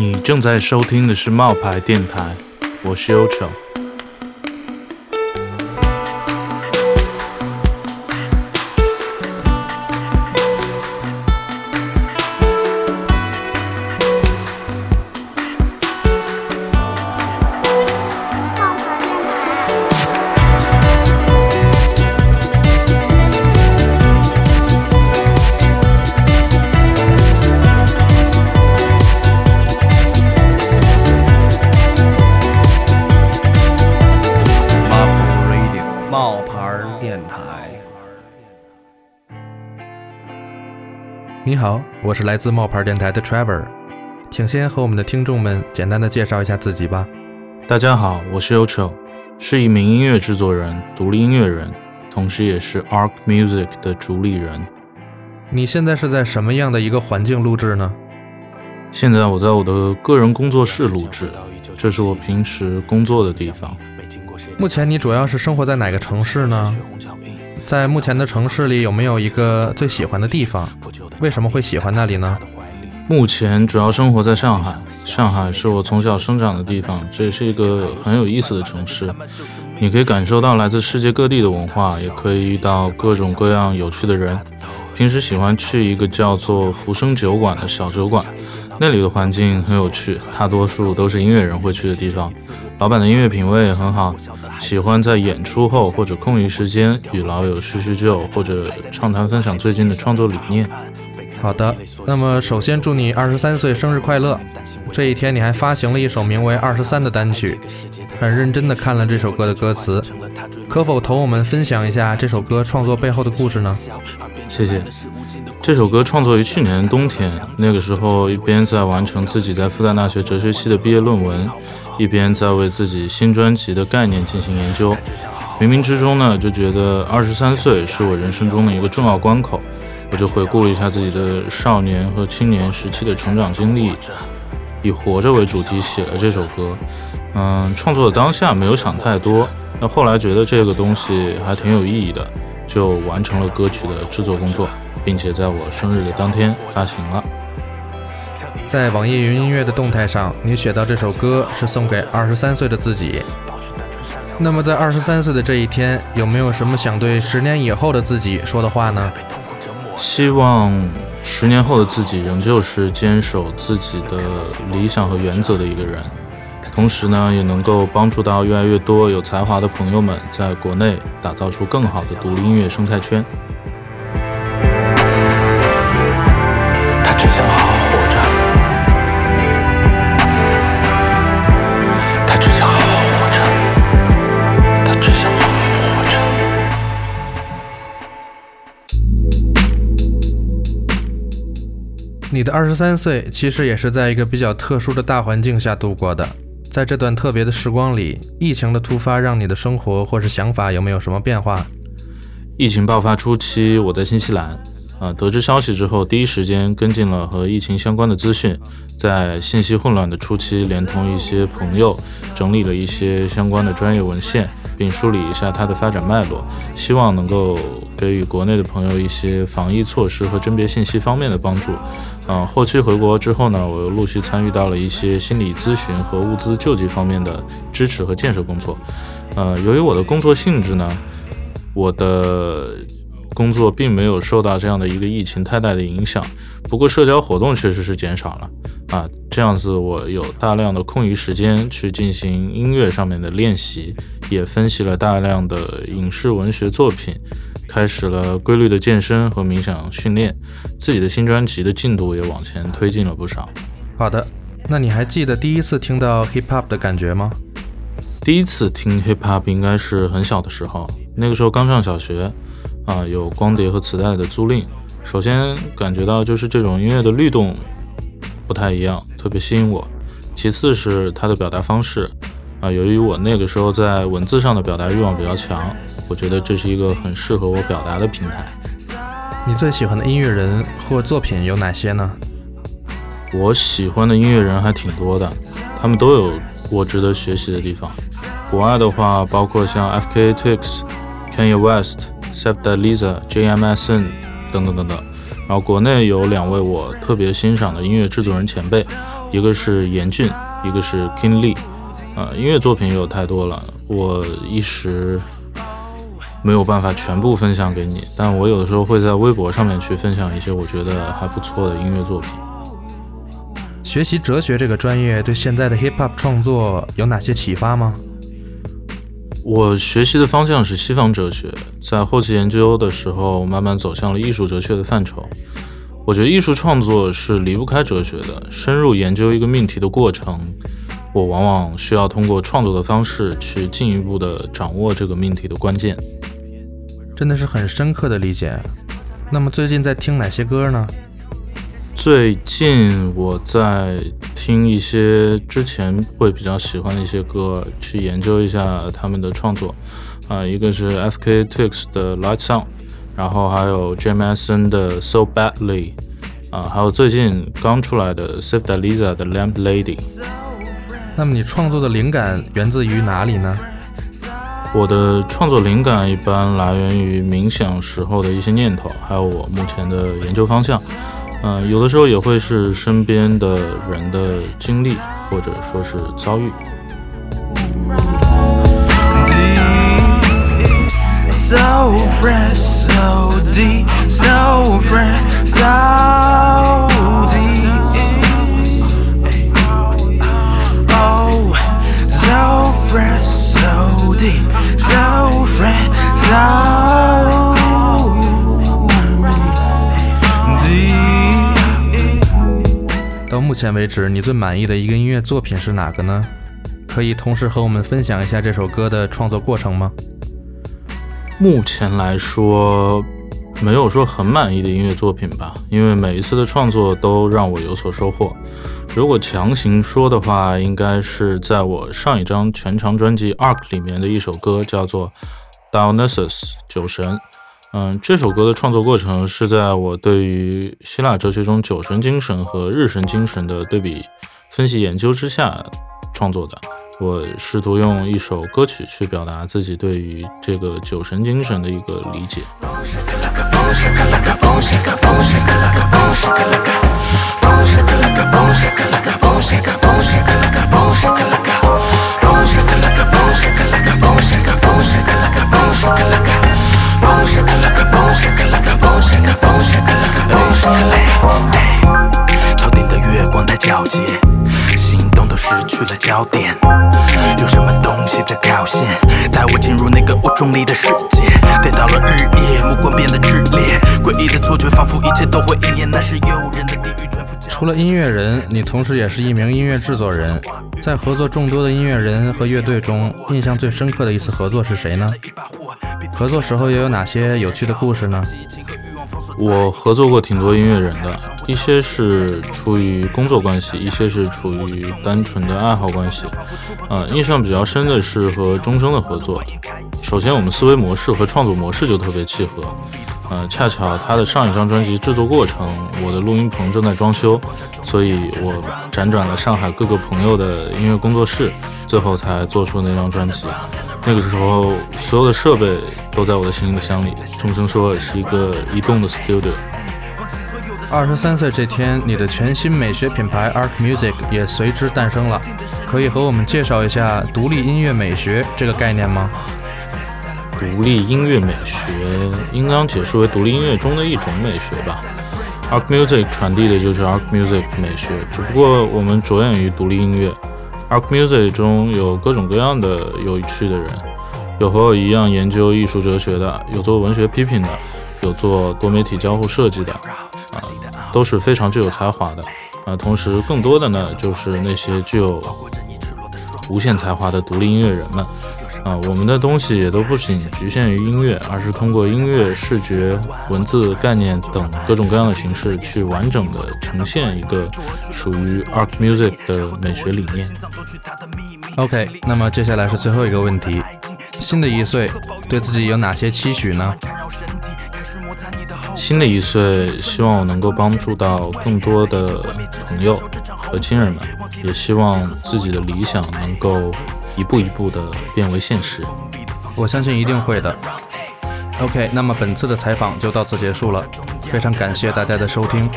你正在收听的是冒牌电台，我是优丑。你好，我是来自冒牌电台的 Trevor，请先和我们的听众们简单的介绍一下自己吧。大家好，我是优丑，是一名音乐制作人、独立音乐人，同时也是 Arc Music 的主理人。你现在是在什么样的一个环境录制呢？现在我在我的个人工作室录制，这是我平时工作的地方。目前你主要是生活在哪个城市呢？在目前的城市里，有没有一个最喜欢的地方？为什么会喜欢那里呢？目前主要生活在上海，上海是我从小生长的地方，这也是一个很有意思的城市。你可以感受到来自世界各地的文化，也可以遇到各种各样有趣的人。平时喜欢去一个叫做福生酒馆的小酒馆，那里的环境很有趣，大多数都是音乐人会去的地方。老板的音乐品味也很好，喜欢在演出后或者空余时间与老友叙叙旧，或者畅谈分享最近的创作理念。好的，那么首先祝你二十三岁生日快乐！这一天你还发行了一首名为《二十三》的单曲，很认真的看了这首歌的歌词，可否同我们分享一下这首歌创作背后的故事呢？谢谢。这首歌创作于去年冬天，那个时候一边在完成自己在复旦大学哲学系的毕业论文，一边在为自己新专辑的概念进行研究。冥冥之中呢，就觉得二十三岁是我人生中的一个重要关口，我就回顾了一下自己的少年和青年时期的成长经历，以活着为主题写了这首歌。嗯，创作的当下没有想太多，那后来觉得这个东西还挺有意义的，就完成了歌曲的制作工作，并且在我生日的当天发行了。在网易云音乐的动态上，你写到这首歌是送给二十三岁的自己。那么在二十三岁的这一天，有没有什么想对十年以后的自己说的话呢？希望十年后的自己仍旧是坚守自己的理想和原则的一个人，同时呢，也能够帮助到越来越多有才华的朋友们在国内打造出更好的独立音乐生态圈。你的二十三岁其实也是在一个比较特殊的大环境下度过的。在这段特别的时光里，疫情的突发让你的生活或是想法有没有什么变化？疫情爆发初期，我在新西兰，啊，得知消息之后，第一时间跟进了和疫情相关的资讯，在信息混乱的初期，连同一些朋友整理了一些相关的专业文献，并梳理一下它的发展脉络，希望能够给予国内的朋友一些防疫措施和甄别信息方面的帮助。嗯、后期回国之后呢，我又陆续参与到了一些心理咨询和物资救济方面的支持和建设工作。呃，由于我的工作性质呢，我的工作并没有受到这样的一个疫情太大的影响，不过社交活动确实是减少了啊。这样子，我有大量的空余时间去进行音乐上面的练习，也分析了大量的影视文学作品，开始了规律的健身和冥想训练，自己的新专辑的进度也往前推进了不少。好的，那你还记得第一次听到 hip hop 的感觉吗？第一次听 hip hop 应该是很小的时候，那个时候刚上小学，啊，有光碟和磁带的租赁。首先感觉到就是这种音乐的律动不太一样，特别吸引我。其次是它的表达方式，啊，由于我那个时候在文字上的表达欲望比较强，我觉得这是一个很适合我表达的平台。你最喜欢的音乐人或作品有哪些呢？我喜欢的音乐人还挺多的，他们都有我值得学习的地方。国外的话，包括像 F.K. Twigs、Kanye West、Seth d a Lisa、J.M.S.N 等等等等。然后国内有两位我特别欣赏的音乐制作人前辈，一个是严俊，一个是 King Lee。啊，音乐作品有太多了，我一时没有办法全部分享给你，但我有的时候会在微博上面去分享一些我觉得还不错的音乐作品。学习哲学这个专业对现在的 hip hop 创作有哪些启发吗？我学习的方向是西方哲学，在后期研究的时候，慢慢走向了艺术哲学的范畴。我觉得艺术创作是离不开哲学的，深入研究一个命题的过程，我往往需要通过创作的方式去进一步的掌握这个命题的关键。真的是很深刻的理解。那么最近在听哪些歌呢？最近我在听一些之前会比较喜欢的一些歌，去研究一下他们的创作。啊，一个是 F.K. Twigs 的 Lights On，然后还有 Jameson 的 So Badly，啊，还有最近刚出来的 Sif Dalisa 的 Lamp Lady。那么你创作的灵感源自于哪里呢？我的创作灵感一般来源于冥想时候的一些念头，还有我目前的研究方向。嗯，有的时候也会是身边的人的经历，或者说是遭遇。So fresh, so deep, so fresh, so deep. Fresh, so deep, so fresh, so deep. 到目前为止，你最满意的一个音乐作品是哪个呢？可以同时和我们分享一下这首歌的创作过程吗？目前来说，没有说很满意的音乐作品吧，因为每一次的创作都让我有所收获。如果强行说的话，应该是在我上一张全长专辑《Arc》里面的一首歌，叫做《Dionysus》酒神。嗯，这首歌的创作过程是在我对于希腊哲学中酒神精神和日神精神的对比分析研究之下创作的。我试图用一首歌曲去表达自己对于这个酒神精神的一个理解。头顶的月光太皎洁，失去了焦点。有什么东西在跳线，带我进入那个雾中里的世界。颠倒了日夜，目光变得炽烈，诡异的错觉仿佛一切都会应验，那是诱人的地狱除了音乐人，你同时也是一名音乐制作人。在合作众多的音乐人和乐队中，印象最深刻的一次合作是谁呢？合作时候又有哪些有趣的故事呢？我合作过挺多音乐人的，一些是出于工作关系，一些是处于单纯的爱好关系。呃，印象比较深的是和钟声的合作。首先，我们思维模式和创作模式就特别契合。呃，恰巧他的上一张专辑制作过程，我的录音棚正在装修，所以我辗转了上海各个朋友的音乐工作室，最后才做出那张专辑。那个时候，所有的设备都在我的行李箱里。钟声说是一个移动的 studio。二十三岁这天，你的全新美学品牌 Arc Music 也随之诞生了。可以和我们介绍一下独立音乐美学这个概念吗？独立音乐美学应当解释为独立音乐中的一种美学吧。Arc Music 传递的就是 Arc Music 美学，只不过我们着眼于独立音乐。Arc Music 中有各种各样的有趣的人，有和我一样研究艺术哲学的，有做文学批评的，有做多媒体交互设计的，啊，都是非常具有才华的。啊，同时更多的呢，就是那些具有无限才华的独立音乐人们。啊，我们的东西也都不仅局限于音乐，而是通过音乐、视觉、文字、概念等各种各样的形式，去完整的呈现一个属于 Art Music 的美学理念。OK，那么接下来是最后一个问题：新的一岁，对自己有哪些期许呢？新的一岁，希望我能够帮助到更多的朋友和亲人们，也希望自己的理想能够一步一步的变为现实。我相信一定会的。OK，那么本次的采访就到此结束了，非常感谢大家的收听，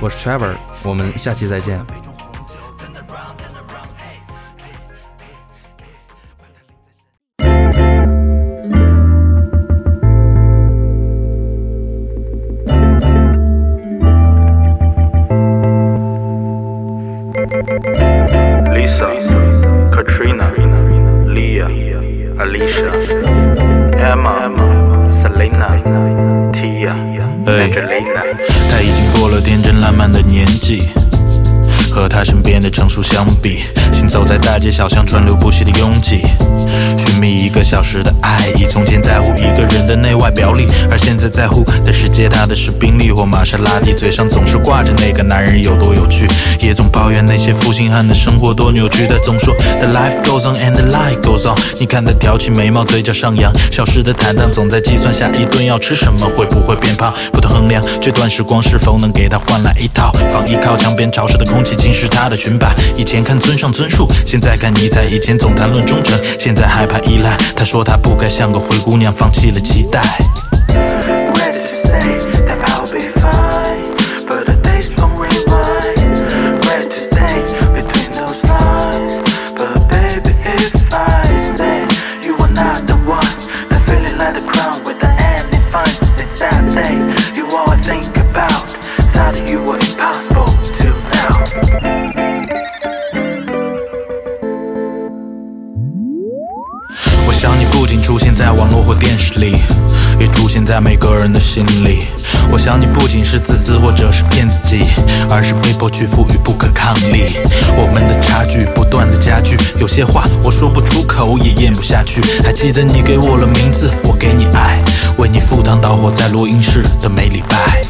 我是 Trevor，我们下期再见。Alicia, Emma, Selena, Tia, Angelina。和他身边的成熟相比，行走在大街小巷，川流不息的拥挤，寻觅一个小时的爱意。从前在乎一个人的内外表里，而现在在乎的是接他的是宾利或玛莎拉蒂，嘴上总是挂着那个男人有多有趣，也总抱怨那些负心汉的生活多扭曲。他总说 The life goes on and the life goes on。你看他挑起眉毛，嘴角上扬，消失的坦荡，总在计算下一顿要吃什么，会不会变胖，不断衡量这段时光是否能给他换来一套防疫靠墙边潮湿的空气。竟是她的裙摆。以前看村上春树，现在看尼采。以前总谈论忠诚，现在害怕依赖。他说他不该像个灰姑娘，放弃了期待。在每个人的心里，我想你不仅是自私，或者是骗自己，而是被迫屈服于不可抗力。我们的差距不断的加剧，有些话我说不出口，也咽不下去。还记得你给我了名字，我给你爱，为你赴汤蹈火在录音室的每礼拜。